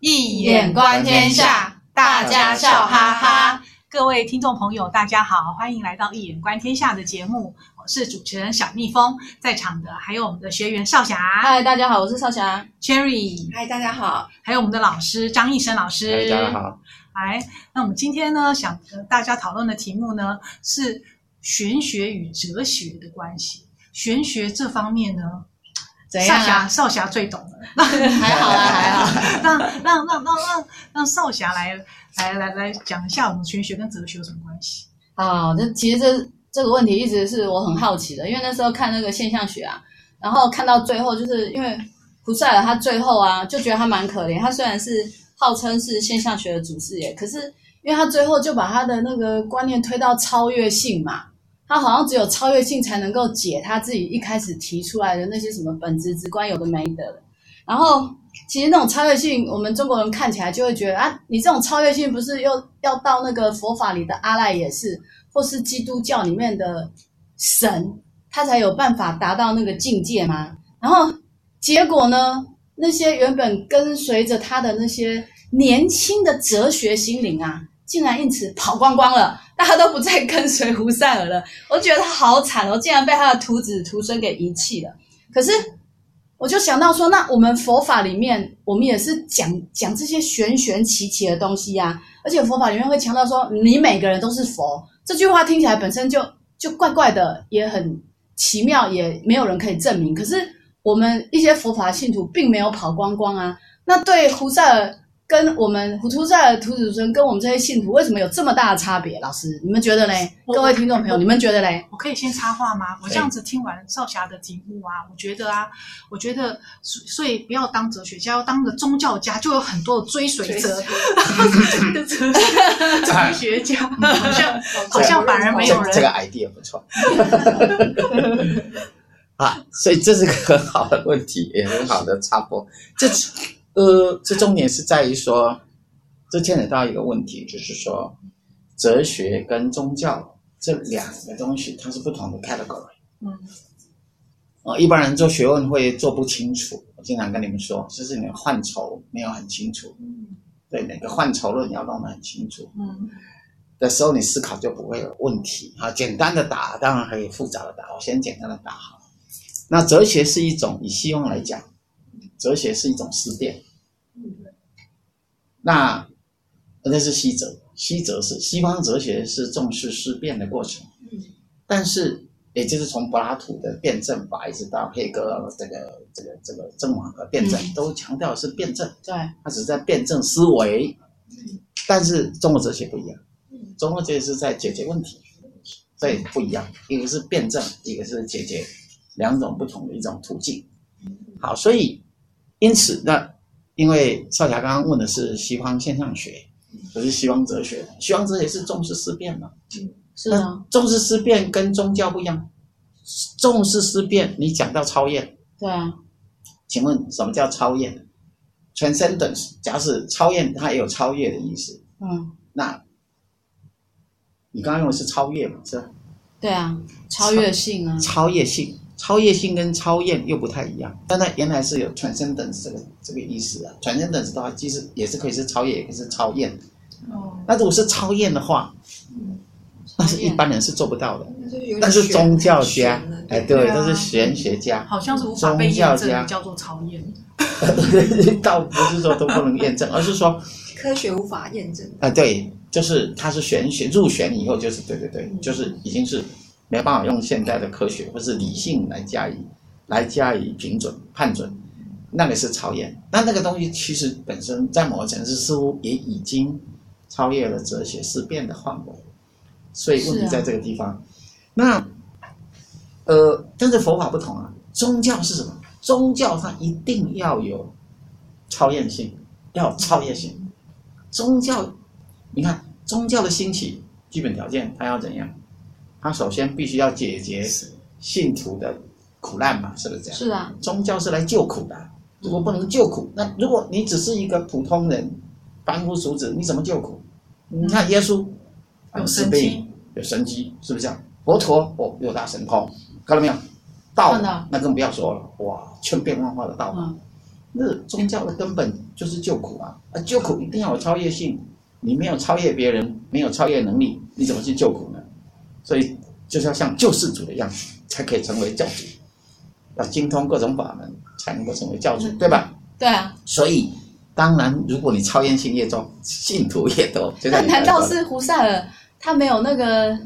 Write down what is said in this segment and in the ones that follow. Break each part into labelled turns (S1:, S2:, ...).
S1: 易眼观天下，大家笑哈哈。各位听众朋友，大家好，欢迎来到《一眼观天下》的节目。我是主持人小蜜蜂，在场的还有我们的学员少霞。
S2: 嗨，大家好，我是少霞。
S1: Cherry，
S3: 嗨，大家好。
S1: 还有我们的老师张义生老
S4: 师。大家好。
S1: 来，那我们今天呢，想和大家讨论的题目呢，是玄学与哲学的关系。玄学这方面呢？
S2: 怎样啊？
S1: 少侠，少侠最懂了。
S2: 还好啊，还好。
S1: 让让让让让让少侠来来来来讲一下，我们玄学跟哲学有什么关系？
S2: 啊，这其实这这个问题一直是我很好奇的，因为那时候看那个现象学啊，然后看到最后，就是因为胡塞尔他最后啊，就觉得他蛮可怜。他虽然是号称是现象学的祖师爷，可是因为他最后就把他的那个观念推到超越性嘛。他好像只有超越性才能够解他自己一开始提出来的那些什么本质直观有的没的。然后其实那种超越性，我们中国人看起来就会觉得啊，你这种超越性不是又要到那个佛法里的阿赖耶识，或是基督教里面的神，他才有办法达到那个境界吗？然后结果呢，那些原本跟随着他的那些年轻的哲学心灵啊，竟然因此跑光光了。大家都不再跟随胡塞尔了，我觉得他好惨哦，竟然被他的徒子徒孙给遗弃了。可是，我就想到说，那我们佛法里面，我们也是讲讲这些玄玄奇奇的东西呀、而且佛法里面会强调说，你每个人都是佛，这句话听起来本身就就怪怪的，也很奇妙，也没有人可以证明。可是我们一些佛法信徒并没有跑光光啊。那对胡塞尔。跟我们胡塞尔的徒子孙跟我们这些信徒为什么有这么大的差别？老师，你们觉得嘞？各位听众朋友，你们觉得嘞？
S1: 我可以先插话吗？我这样子听完少侠的题目啊，我觉得啊，我觉得所以不要当哲学家，要当个宗教家，就有很多的追随者。哲学家 好像好像反而没有人。
S4: 这个 idea 不错。啊，所以这是个很好的问题，也很好的插播。这。呃，这重点是在于说，这牵扯到一个问题，就是说，哲学跟宗教这两个东西，它是不同的 category。嗯。呃，一般人做学问会做不清楚。我经常跟你们说，就是你的范畴没有很清楚。嗯。对，哪个范畴论你要弄得很清楚。嗯。的时候，你思考就不会有问题。啊，简单的答当然可以复杂的答，我先简单的答好。那哲学是一种，以西方来讲，哲学是一种思辨。那那是西哲，西哲是西方哲学是重视思辨的过程，但是也就是从柏拉图的辩证法一直到黑格尔这个这个这个正网和辩证，都强调是辩证，对，他只是在辩证思维，但是中国哲学不一样，中国哲学是在解决问题，所以不一样，一个是辩证，一个是解决，两种不同的一种途径。好，所以因此那。因为少侠刚刚问的是西方现象学，不是西方哲学。西方哲学是重视思辨嘛？
S2: 嗯，是啊。
S4: 重视思辨跟宗教不一样。重视思辨，你讲到超验。
S2: 对啊。
S4: 请问什么叫超验？Transcendence，假使超验，它也有超越的意思。嗯。那，你刚刚用的是超越嘛？是吧？
S2: 对啊，超越性啊。
S4: 超，超越性。超越性跟超验又不太一样，但它原来是有 transcendence 这个这个意思啊。transcendence 的话，其实也是可以是超越，也可以是超验。哦。那如果是超验的话，嗯，那是一般人是做不到的。但是宗教家，哎，对，都是玄学家。
S1: 好像是无法被验证，叫做超验。
S4: 倒不是说都不能验证，而是说
S3: 科学无法验证。
S4: 啊，对，就是它是玄学入玄以后，就是对对对，就是已经是。没办法用现代的科学或是理性来加以来加以评准判准，那个是超验。那那个东西其实本身在某个层次似乎也已经超越了哲学思辨的范围，所以问题在这个地方。啊、那呃，但是佛法不同啊，宗教是什么？宗教它一定要有超验性，要有超越性。宗教，你看宗教的兴起基本条件，它要怎样？他首先必须要解决信徒的苦难嘛，是不是这样？
S2: 是啊，宗
S4: 教是来救苦的。如果不能救苦，那如果你只是一个普通人，凡夫俗子，你怎么救苦？你看耶稣有神迹，有神机，是不是这样？佛陀哦，六大神通，看到没有？道那更不要说了，哇，千变万化的道。那宗教的根本就是救苦啊！啊，救苦一定要有超越性，你没有超越别人，没有超越能力，你怎么去救苦呢？所以就是要像救世主的样子，才可以成为教主，要精通各种法门，才能够成为教主，对吧？
S2: 对啊。
S4: 所以当然，如果你超验性越重，信徒越多，
S2: 那难道是胡塞尔他没有那个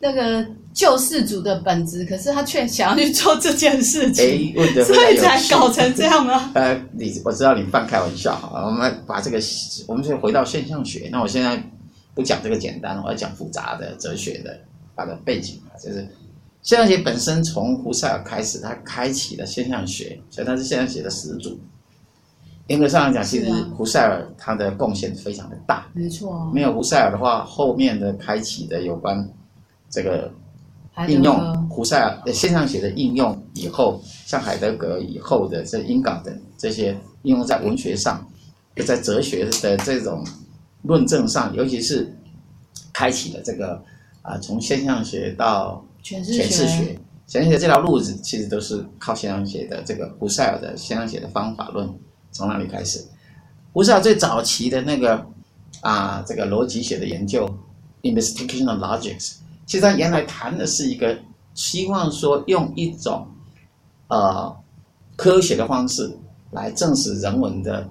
S2: 那个？救世主的本质，可是他却想要去做这件事情，所以才搞成这样吗？
S4: 呃，你我知道你半开玩笑哈，我们把这个，我们就回到现象学。那我现在不讲这个简单，我要讲复杂的哲学的它的背景啊，就是现象学本身从胡塞尔开始，他开启了现象学，所以他是现象学的始祖。严格上来讲，其实胡塞尔他的贡献非常的大，
S2: 没错。
S4: 没有胡塞尔的话，后面的开启的有关这个。应用胡塞尔现象学的应用以后，像海德格以后的这英港等这些应用在文学上，在哲学的这种论证上，尤其是开启了这个啊、呃，从现象学到
S2: 诠释
S4: 学，诠释学这条路子其实都是靠现象学的这个胡塞尔的现象学的方法论从那里开始。胡塞尔最早期的那个啊、呃，这个逻辑学的研究，Investigational Logics。其实他原来谈的是一个希望说用一种呃科学的方式来证实人文的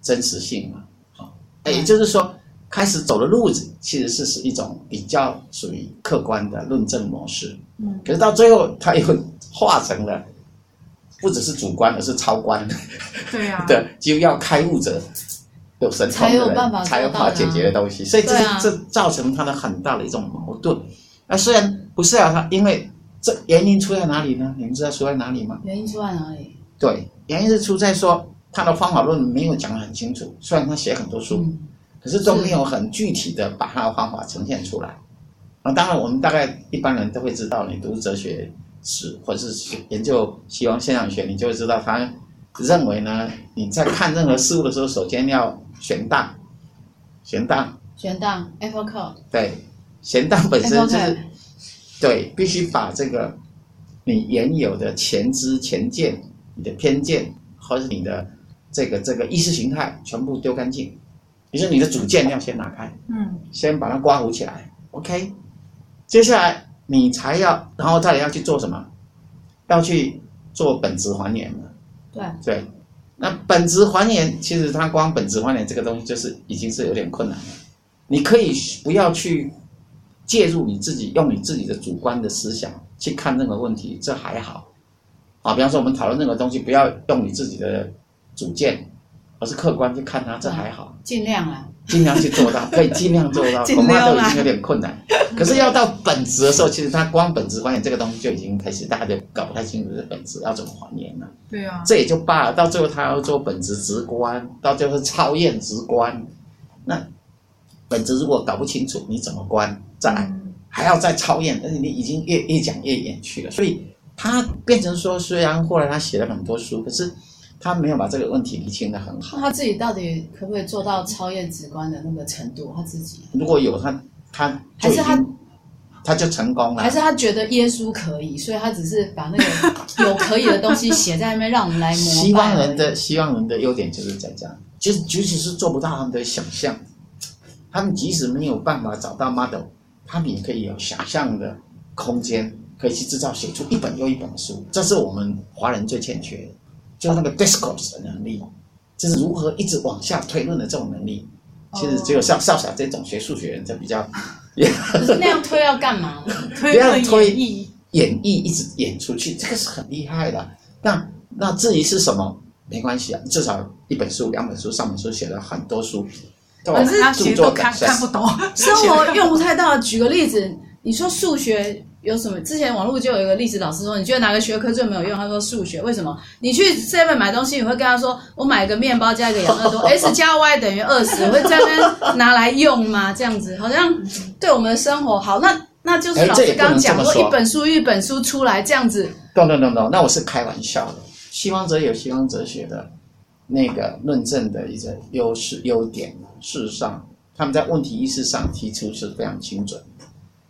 S4: 真实性嘛，啊，也就是说开始走的路子其实是是一种比较属于客观的论证模式，嗯，可是到最后他又化成了不只是主观而是超观，
S1: 对呀，
S4: 对，就要开悟者有神通的人才有办法解决的东西，所以这是这造成他的很大的一种矛盾。那虽然不是啊，他因为这原因出在哪里呢？你们知道出在哪里吗？
S2: 原因出在哪里？
S4: 对，原因是出在说他的方法论没有讲得很清楚。虽然他写很多书，嗯、可是都没有很具体的把他的方法呈现出来。啊，当然我们大概一般人都会知道，你读哲学史或者是研究西方现象学，你就会知道他认为呢，你在看任何事物的时候，首先要选当，选当，
S2: 选当，Apple Card，
S4: 对。贤当本身就是，对，必须把这个你原有的前知前见、你的偏见，或者你的这个这个意识形态全部丢干净。你是你的主见要先拿开，嗯，先把它刮糊起来，OK。接下来你才要，然后再来要去做什么？要去做本质还原了。
S2: 对
S4: 对，那本质还原，其实它光本质还原这个东西就是已经是有点困难了。你可以不要去。介入你自己，用你自己的主观的思想去看任何问题，这还好啊。比方说，我们讨论任何东西，不要用你自己的主见，而是客观去看它，这还好。
S2: 尽量啊，
S4: 尽量去做到，可以尽量做到，恐怕都已经有点困难。可是要到本质的时候，其实他光本质还原这个东西就已经开始，大家就搞不太清楚这本质要怎么还原了。
S1: 对啊，
S4: 这也就罢了。到最后，他要做本质直观，到最后是超验直观，那。本质如果搞不清楚，你怎么观？再来还要再超验，而且你已经越越讲越远去了。所以他变成说，虽然后来他写了很多书，可是他没有把这个问题理清得很好。
S2: 他自己到底可不可以做到超越直观的那个程度？他自己
S4: 如果有他，他还是他，他就成功了。
S2: 还是他觉得耶稣可以，所以他只是把那个 有可以的东西写在那边，让我们来模。
S4: 希望人的希望人的优点就是在这样，就是即使是做不到他们的想象。他们即使没有办法找到 model，他们也可以有想象的空间，可以去制造写出一本又一本的书。这是我们华人最欠缺的，就是那个 discourse 的能力，就是如何一直往下推论的这种能力。其实只有像少侠这种学数学人才比
S2: 较。是那样推要干嘛呢？
S4: 不要推 演绎，一直演出去，这个是很厉害的。那那至于是什么，没关系啊，至少一本书、两本书、三本书写了很多书。
S2: 可是
S1: 他其实都看看不懂，
S2: 生活用不太到。举个例子，你说数学有什么？之前网络就有一个历史老师说，你觉得哪个学科最没有用？他说数学。为什么？你去 Seven 买东西，你会跟他说，我买一个面包加一个养乐多，S 加 Y 等于二十，会在那边拿来用吗？这样子好像对我们的生活好。那那就是老师刚刚讲说，一本书一本书出来这样子。
S4: no no no no，那我是开玩笑的。西方哲有西方哲学的。那个论证的一个优势优点，事实上他们在问题意识上提出是非常精准。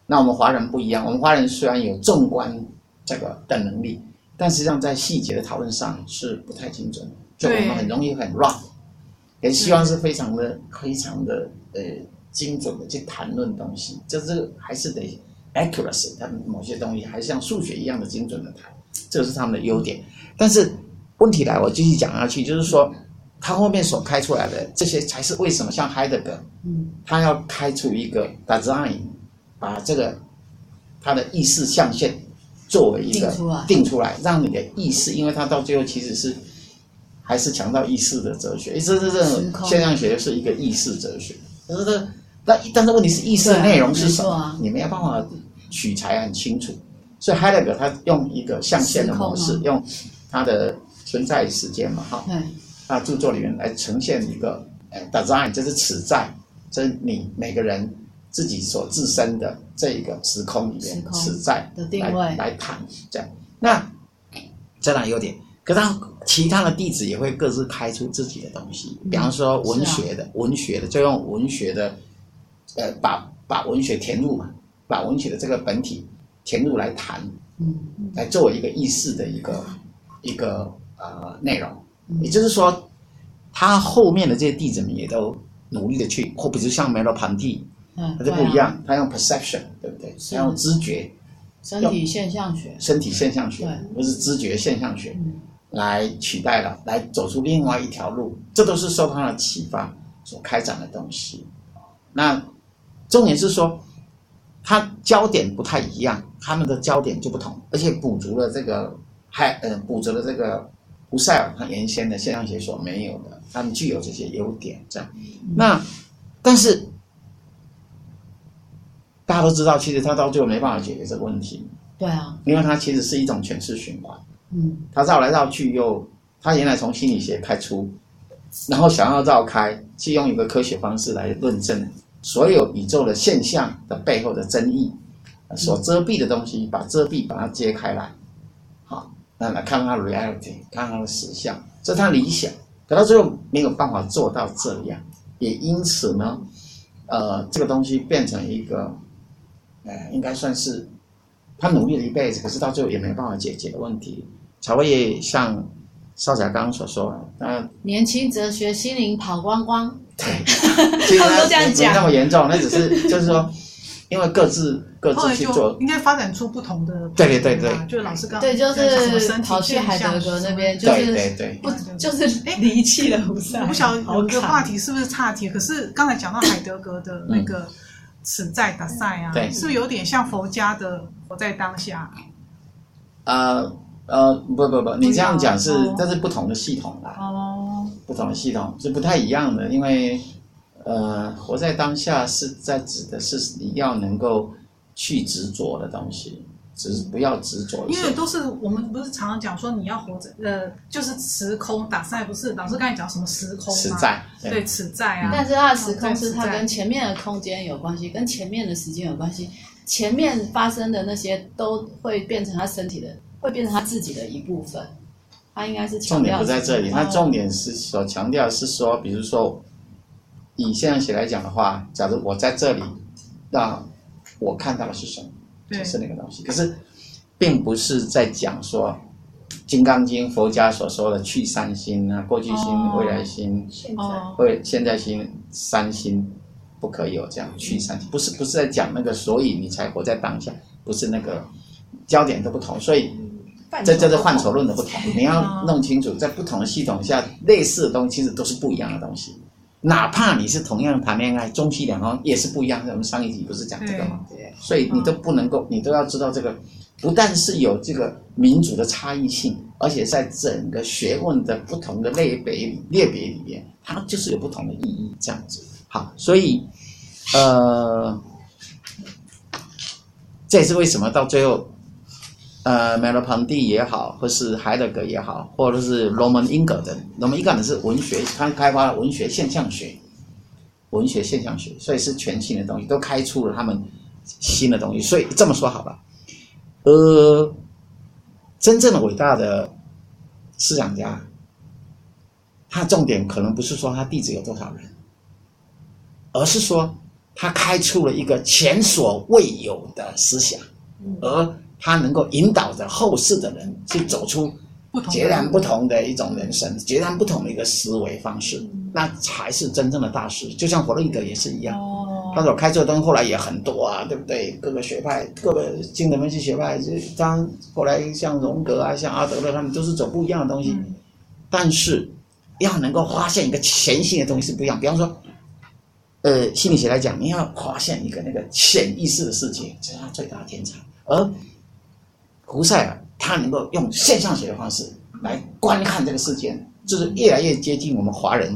S4: 那我们华人不一样，我们华人虽然有纵观这个的能力，但实际上在细节的讨论上是不太精准。就我们很容易很 rough，也希望是非常的非常的呃精准的去谈论东西，就是还是得 accuracy，他们某些东西还是像数学一样的精准的谈，这是他们的优点。但是问题来，我继续讲下去，就是说他后面所开出来的这些才是为什么像海德格，嗯，他要开出一个 design，把这个他的意识象限作为一个定出来，让你的意识，因为他到最后其实是。还是强调意识的哲学，意这种现象学是一个意识哲学。但是这，但但是问题是意识的内容是什么？啊、你没有办法取材很清楚。所以海德格他用一个象限的模式，用他的存在时间嘛，哈，他著作里面来呈现一个呃 design，就是此在，这是你每个人自己所自身的这一个时空里面实在
S2: 的定位
S4: 来谈这样。那这样有点。可是他其他的弟子也会各自开出自己的东西，比方说文学的，文学的就用文学的，呃，把把文学填入嘛，把文学的这个本体填入来谈，嗯，来作为一个意识的一个一个呃内容。也就是说，他后面的这些弟子们也都努力的去，或比如像梅洛庞蒂，嗯，他就不一样，他用 perception，对不对？他用知觉，
S2: 身体现象学，
S4: 身体现象学，不是知觉现象学。来取代了，来走出另外一条路，这都是受他的启发所开展的东西。那重点是说，他焦点不太一样，他们的焦点就不同，而且补足了这个，还呃补足了这个胡塞尔他原先的现象学所没有的，他们具有这些优点。这样，那但是大家都知道，其实他到最后没办法解决这个问题。
S2: 对啊，
S4: 因为它其实是一种诠释循环。
S2: 嗯，
S4: 他绕来绕去又，他原来从心理学开出，然后想要绕开，去用一个科学方式来论证所有宇宙的现象的背后的真意，所遮蔽的东西，把遮蔽把它揭开来，好，那来看看 reality，看看实相，这是他理想，可到最后没有办法做到这样，也因此呢，呃，这个东西变成一个，呃，应该算是他努力了一辈子，可是到最后也没办法解决的问题。才会像邵甲刚刚所说，那，
S2: 年轻哲学心灵跑光光。
S4: 对，他们都这样讲，没那么严重，那只是 就是说，因为各自各自去做，
S1: 应该发展出不同的。
S4: 对对对对，
S1: 就老师刚
S2: 对，就是跑去海德格那边，就是
S4: 对对
S2: 不就是离弃了胡塞。
S1: 我不晓得有个话题是不是岔题，可是刚才讲到海德格的那个此在达赛啊，是不是有点像佛家的活在当下？
S4: 呃。呃，不不不，你这样讲是，哦、这是不同的系统啦。
S1: 哦，
S4: 不同的系统是不太一样的，因为，呃，活在当下是在指的是你要能够去执着的东西，只是不要执着。
S1: 因为都是我们不是常常讲说你要活着，呃，就是时空打赛，不是老师刚才讲什么时空吗？
S4: 此在，
S1: 对，对此在啊。
S2: 但是它的时空是它跟前面的空间有关系，跟前面的时间有关系，前面发生的那些都会变成他身体的。会变成他自己的一部分，他应该是
S4: 重点不在这里，他重点是所强调是说，比如说以现象学来讲的话，假如我在这里，那我看到的是什么？就是那个东西。可是，并不是在讲说《金刚经》佛家所说的去三心啊，过去心、未来心、会现在心三心，不可以有这样去三心。不是不是在讲那个，所以你才活在当下，不是那个焦点都不同，所以。这这是范畴论的不同，你要弄清楚，在不同的系统下，类似的东西其实都是不一样的东西。哪怕你是同样谈恋爱，中西两方也是不一样。我们上一集不是讲这个吗？对。所以你都不能够，你都要知道这个，不但是有这个民族的差异性，而且在整个学问的不同的类别里类别里面，它就是有不同的意义。这样子，好，所以，呃，这也是为什么到最后。呃，梅洛庞蒂也好，或是海德格也好，或者是罗门英格的，罗门英格的是文学，他开发了文学现象学，文学现象学，所以是全新的东西，都开出了他们新的东西。所以这么说好吧，呃，真正的伟大的思想家，他重点可能不是说他弟子有多少人，而是说他开出了一个前所未有的思想，而。他能够引导着后世的人去走出截然不同的一种人生，截然不同的一个思维方式，那才是真正的大师。就像弗洛伊德也是一样，
S1: 哦，
S4: 他所开这灯后来也很多啊，对不对？各个学派，各个精神分析学派，就当后来像荣格啊，像阿德勒，他们都是走不一样的东西。
S1: 嗯
S4: 但是要能够发现一个全新的东西是不一样。比方说，呃，心理学来讲，你要发现一个那个潜意识的世界，这是他最大的天才。而胡塞尔他能够用现象学的方式来观看这个世界，就是越来越接近我们华人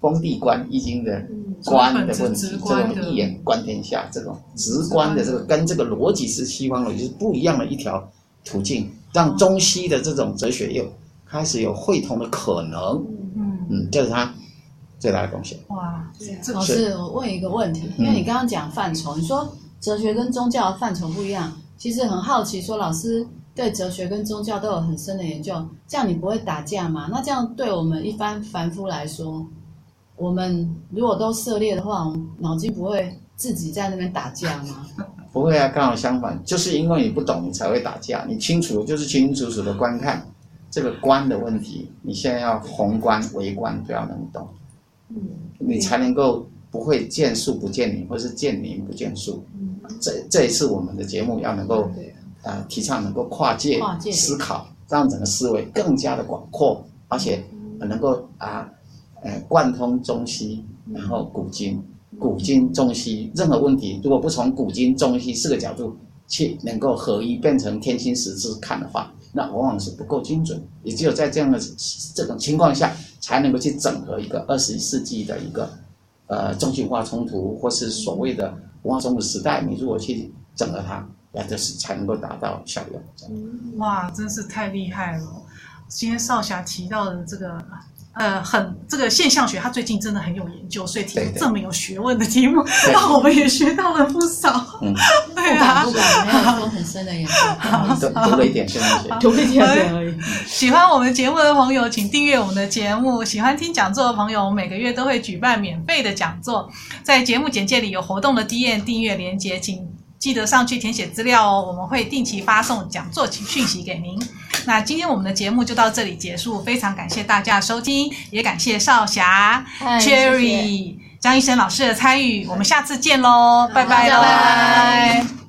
S4: 封闭观易经的观的问题，这种一眼观天下，这种直观的这个跟这个逻辑是西方逻辑是不一样的一条途径，让中西的这种哲学又。开始有会同的可能，
S1: 嗯
S4: 嗯，这是他最大的贡献。
S1: 哇，
S2: 老师，我问一个问题，因为你刚刚讲范畴，你说哲学跟宗教的范畴不一样，其实很好奇，说老师对哲学跟宗教都有很深的研究，这样你不会打架吗？那这样对我们一般凡夫来说，我们如果都涉猎的话，我们脑筋不会自己在那边打架吗？
S4: 不会啊，刚好相反，就是因为你不懂，你才会打架。你清楚，就是清清楚楚的观看。这个观的问题，你现在要宏观、微观都要能懂，嗯，你才能够不会见树不见林，或是见林不见树。嗯，这这一次我们的节目要能够，呃，提倡能够跨界思考，让整个思维更加的广阔，而且能够啊，呃，贯通中西，然后古今、古今中西任何问题，如果不从古今中西四个角度去能够合一，变成天心实质看的话。那往往是不够精准，也只有在这样的这种情况下，才能够去整合一个二十一世纪的一个呃中心文化冲突，或是所谓的文化冲突时代。你如果去整合它，那就是才能够达到效用。
S1: 哇，真是太厉害了！今天少侠提到的这个。呃，很这个现象学，他最近真的很有研究，所以提出这么有学问的题目，那我们也学到了不少。
S4: 嗯，
S1: 对啊，
S2: 不敢，没有说很深的研究，
S4: 读读了一点现象学，
S2: 读了一点点而已。
S1: 喜欢我们节目的朋友，请订阅我们的节目。喜欢听讲座的朋友，我们每个月都会举办免费的讲座，在节目简介里有活动的 D N 订阅连接，请记得上去填写资料哦。我们会定期发送讲座讯息给您。那今天我们的节目就到这里结束，非常感谢大家收听，也感谢少侠、Cherry、张医生老师的参与，我们下次见喽，拜拜喽。拜拜。